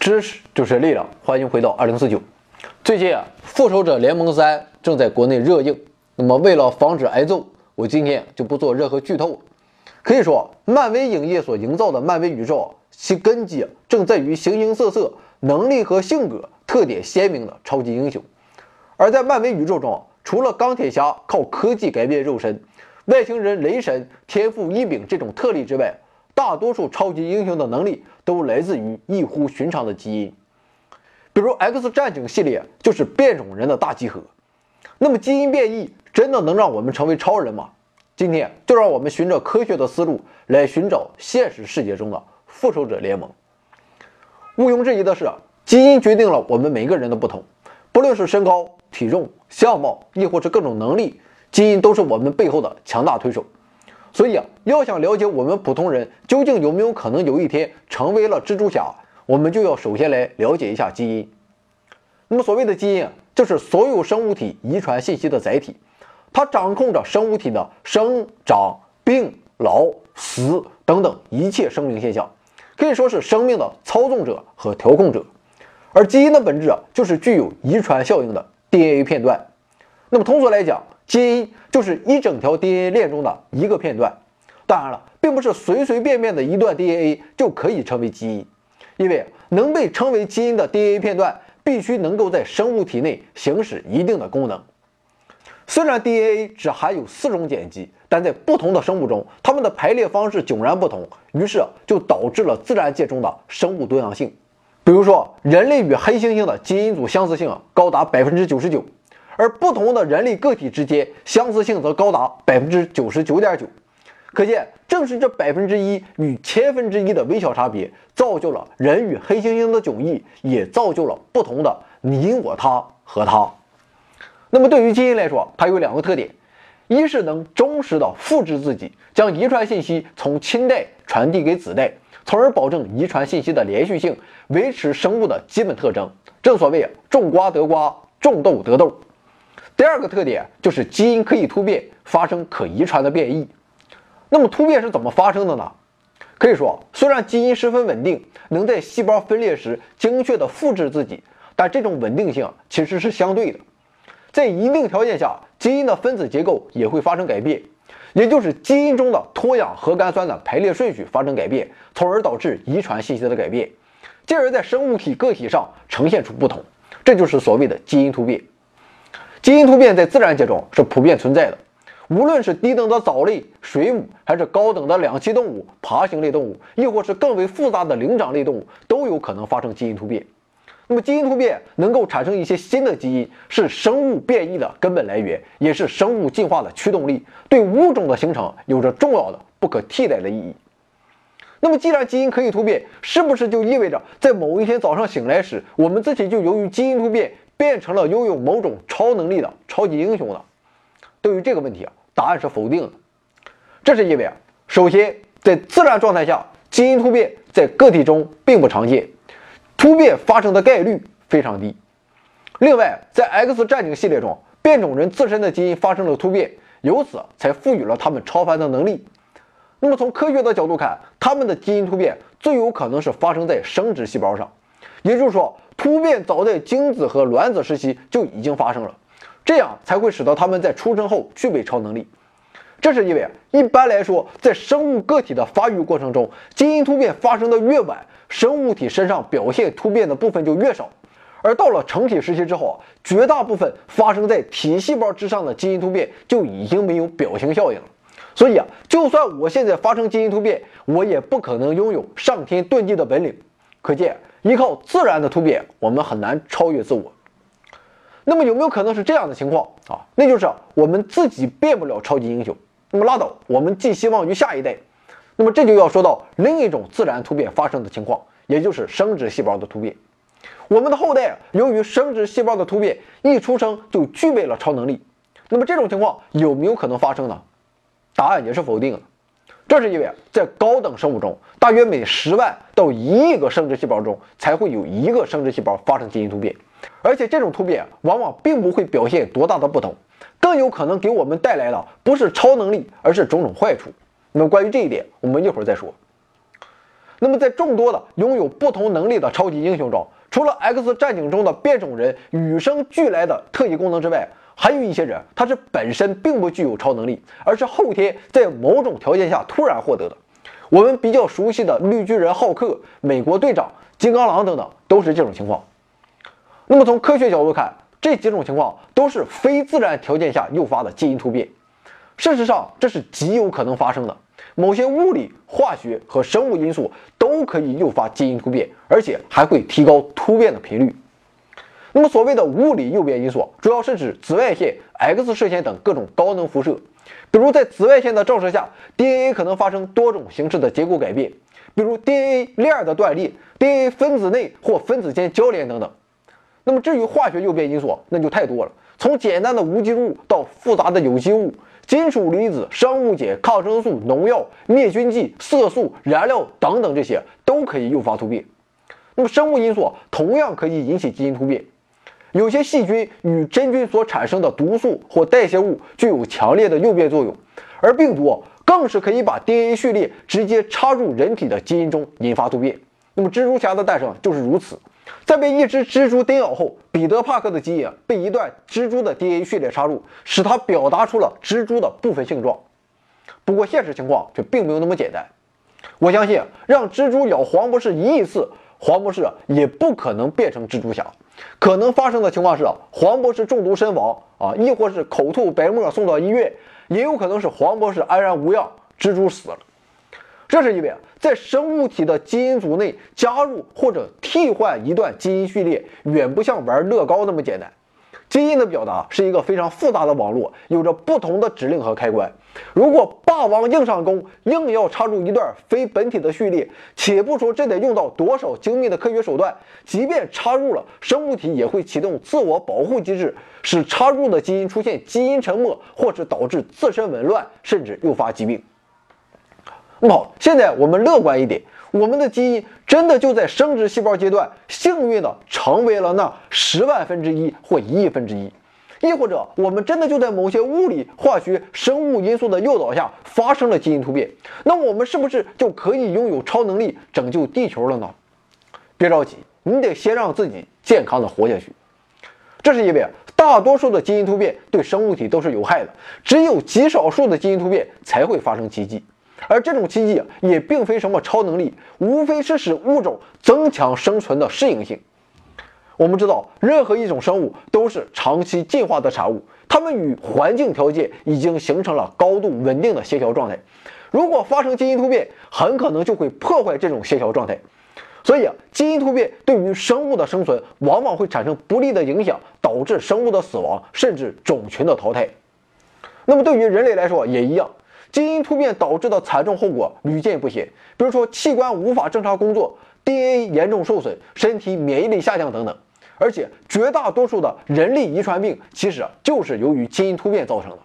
知识就是力量，欢迎回到二零四九。最近啊，《复仇者联盟三》正在国内热映。那么为了防止挨揍，我今天就不做任何剧透。可以说，漫威影业所营造的漫威宇宙，其根基正在于形形色色、能力和性格特点鲜明的超级英雄。而在漫威宇宙中，除了钢铁侠靠科技改变肉身，外星人雷神天赋异禀这种特例之外，大多数超级英雄的能力都来自于异乎寻常的基因，比如 X 战警系列就是变种人的大集合。那么基因变异真的能让我们成为超人吗？今天就让我们循着科学的思路来寻找现实世界中的复仇者联盟。毋庸置疑的是，基因决定了我们每个人的不同，不论是身高、体重、相貌，亦或是各种能力，基因都是我们背后的强大推手。所以啊，要想了解我们普通人究竟有没有可能有一天成为了蜘蛛侠，我们就要首先来了解一下基因。那么所谓的基因啊，就是所有生物体遗传信息的载体，它掌控着生物体的生长、病、老、死等等一切生命现象，可以说是生命的操纵者和调控者。而基因的本质啊，就是具有遗传效应的 DNA 片段。那么通俗来讲，基因就是一整条 DNA 链中的一个片段，当然了，并不是随随便便的一段 DNA 就可以成为基因，因为能被称为基因的 DNA 片段必须能够在生物体内行使一定的功能。虽然 DNA 只含有四种碱基，但在不同的生物中，它们的排列方式迥然不同，于是就导致了自然界中的生物多样性。比如说，人类与黑猩猩的基因组相似性高达百分之九十九。而不同的人类个体之间相似性则高达百分之九十九点九，可见正是这百分之一与千分之一的微小差别，造就了人与黑猩猩的迥异，也造就了不同的你我他和他。那么对于基因来说，它有两个特点：一是能忠实的复制自己，将遗传信息从亲代传递给子代，从而保证遗传信息的连续性，维持生物的基本特征。正所谓种瓜得瓜，种豆得豆。第二个特点就是基因可以突变，发生可遗传的变异。那么突变是怎么发生的呢？可以说，虽然基因十分稳定，能在细胞分裂时精确地复制自己，但这种稳定性其实是相对的。在一定条件下，基因的分子结构也会发生改变，也就是基因中的脱氧核苷酸的排列顺序发生改变，从而导致遗传信息的改变，进而，在生物体个体上呈现出不同。这就是所谓的基因突变。基因突变在自然界中是普遍存在的，无论是低等的藻类、水母，还是高等的两栖动物、爬行类动物，亦或是更为复杂的灵长类动物，都有可能发生基因突变。那么，基因突变能够产生一些新的基因，是生物变异的根本来源，也是生物进化的驱动力，对物种的形成有着重要的、不可替代的意义。那么，既然基因可以突变，是不是就意味着在某一天早上醒来时，我们自己就由于基因突变？变成了拥有某种超能力的超级英雄呢？对于这个问题啊，答案是否定的。这是因为啊，首先在自然状态下，基因突变在个体中并不常见，突变发生的概率非常低。另外，在 X 战警系列中，变种人自身的基因发生了突变，由此才赋予了他们超凡的能力。那么从科学的角度看，他们的基因突变最有可能是发生在生殖细胞上，也就是说。突变早在精子和卵子时期就已经发生了，这样才会使得他们在出生后具备超能力。这是因为一般来说，在生物个体的发育过程中，基因突变发生的越晚，生物体身上表现突变的部分就越少。而到了成体时期之后啊，绝大部分发生在体细胞之上的基因突变就已经没有表型效应了。所以啊，就算我现在发生基因突变，我也不可能拥有上天遁地的本领。可见。依靠自然的突变，我们很难超越自我。那么有没有可能是这样的情况啊？那就是我们自己变不了超级英雄，那么拉倒，我们寄希望于下一代。那么这就要说到另一种自然突变发生的情况，也就是生殖细胞的突变。我们的后代由于生殖细胞的突变，一出生就具备了超能力。那么这种情况有没有可能发生呢？答案也是否定的。这是因为在高等生物中，大约每十万到一亿个生殖细胞中才会有一个生殖细胞发生基因突变，而且这种突变往往并不会表现多大的不同，更有可能给我们带来的不是超能力，而是种种坏处。那么关于这一点，我们一会儿再说。那么在众多的拥有不同能力的超级英雄中，除了 X 战警中的变种人与生俱来的特异功能之外，还有一些人他是本身并不具有超能力，而是后天在某种条件下突然获得的。我们比较熟悉的绿巨人浩克、美国队长、金刚狼等等都是这种情况。那么从科学角度看，这几种情况都是非自然条件下诱发的基因突变。事实上，这是极有可能发生的。某些物理、化学和生物因素都可以诱发基因突变，而且还会提高突变的频率。那么，所谓的物理诱变因素，主要是指紫外线、X 射线等各种高能辐射。比如，在紫外线的照射下，DNA 可能发生多种形式的结构改变，比如 DNA 链的断裂、DNA 分子内或分子间交联等等。那么，至于化学诱变因素，那就太多了，从简单的无机物到复杂的有机物。金属离子、生物碱、抗生素、农药、灭菌剂、色素、燃料等等，这些都可以诱发突变。那么，生物因素同样可以引起基因突变。有些细菌与真菌所产生的毒素或代谢物具有强烈的诱变作用，而病毒更是可以把 DNA 序列直接插入人体的基因中，引发突变。那么，蜘蛛侠的诞生就是如此。在被一只蜘蛛叮咬后，彼得·帕克的基因被一段蜘蛛的 DNA 序列插入，使他表达出了蜘蛛的部分性状。不过，现实情况却并没有那么简单。我相信，让蜘蛛咬黄博士一亿次，黄博士也不可能变成蜘蛛侠。可能发生的情况是，黄博士中毒身亡啊，亦或是口吐白沫送到医院，也有可能是黄博士安然无恙，蜘蛛死了。这是因为啊在生物体的基因组内加入或者替换一段基因序列，远不像玩乐高那么简单。基因的表达是一个非常复杂的网络，有着不同的指令和开关。如果霸王硬上弓，硬要插入一段非本体的序列，且不说这得用到多少精密的科学手段，即便插入了，生物体也会启动自我保护机制，使插入的基因出现基因沉默，或是导致自身紊乱，甚至诱发疾病。那么好，现在我们乐观一点，我们的基因真的就在生殖细胞阶段幸运的成为了那十万分之一或一亿分之一，亦或者我们真的就在某些物理、化学、生物因素的诱导下发生了基因突变，那我们是不是就可以拥有超能力拯救地球了呢？别着急，你得先让自己健康的活下去。这是因为大多数的基因突变对生物体都是有害的，只有极少数的基因突变才会发生奇迹。而这种奇迹也并非什么超能力，无非是使物种增强生存的适应性。我们知道，任何一种生物都是长期进化的产物，它们与环境条件已经形成了高度稳定的协调状态。如果发生基因突变，很可能就会破坏这种协调状态。所以，基因突变对于生物的生存往往会产生不利的影响，导致生物的死亡，甚至种群的淘汰。那么，对于人类来说也一样。基因突变导致的惨重后果屡见不鲜，比如说器官无法正常工作，DNA 严重受损，身体免疫力下降等等。而且绝大多数的人类遗传病其实就是由于基因突变造成的。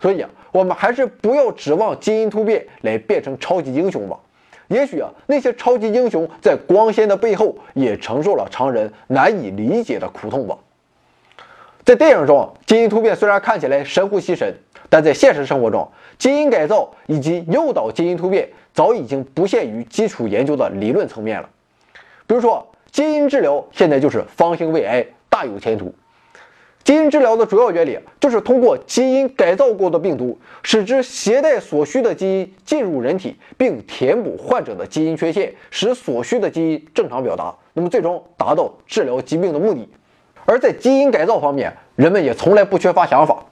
所以啊，我们还是不要指望基因突变来变成超级英雄吧。也许啊，那些超级英雄在光鲜的背后也承受了常人难以理解的苦痛吧。在电影中，基因突变虽然看起来神乎其神。但在现实生活中，基因改造以及诱导基因突变早已经不限于基础研究的理论层面了。比如说，基因治疗现在就是方兴未艾，大有前途。基因治疗的主要原理就是通过基因改造过的病毒，使之携带所需的基因进入人体，并填补患者的基因缺陷，使所需的基因正常表达，那么最终达到治疗疾病的目的。而在基因改造方面，人们也从来不缺乏想法。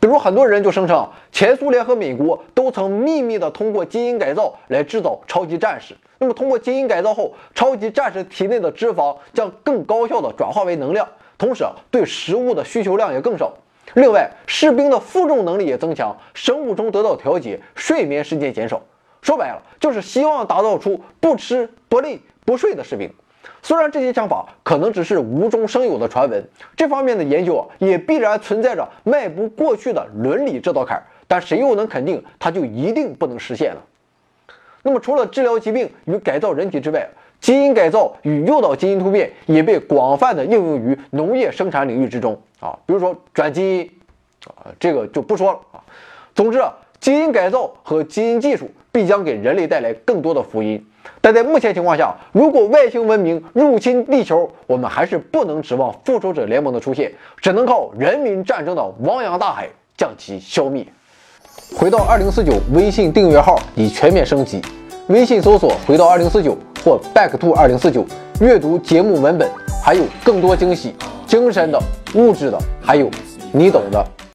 比如很多人就声称，前苏联和美国都曾秘密的通过基因改造来制造超级战士。那么通过基因改造后，超级战士体内的脂肪将更高效的转化为能量，同时对食物的需求量也更少。另外，士兵的负重能力也增强，生物钟得到调节，睡眠时间减少。说白了，就是希望打造出不吃不累不睡的士兵。虽然这些想法可能只是无中生有的传闻，这方面的研究啊也必然存在着迈不过去的伦理这道坎儿，但谁又能肯定它就一定不能实现呢？那么除了治疗疾病与改造人体之外，基因改造与诱导基因突变也被广泛的应用于农业生产领域之中啊，比如说转基因啊，这个就不说了啊。总之啊，基因改造和基因技术必将给人类带来更多的福音。但在目前情况下，如果外星文明入侵地球，我们还是不能指望复仇者联盟的出现，只能靠人民战争的汪洋大海将其消灭。回到二零四九，微信订阅号已全面升级，微信搜索“回到二零四九”或 “back to 二零四九”，阅读节目文本，还有更多惊喜，精神的、物质的，还有你懂的。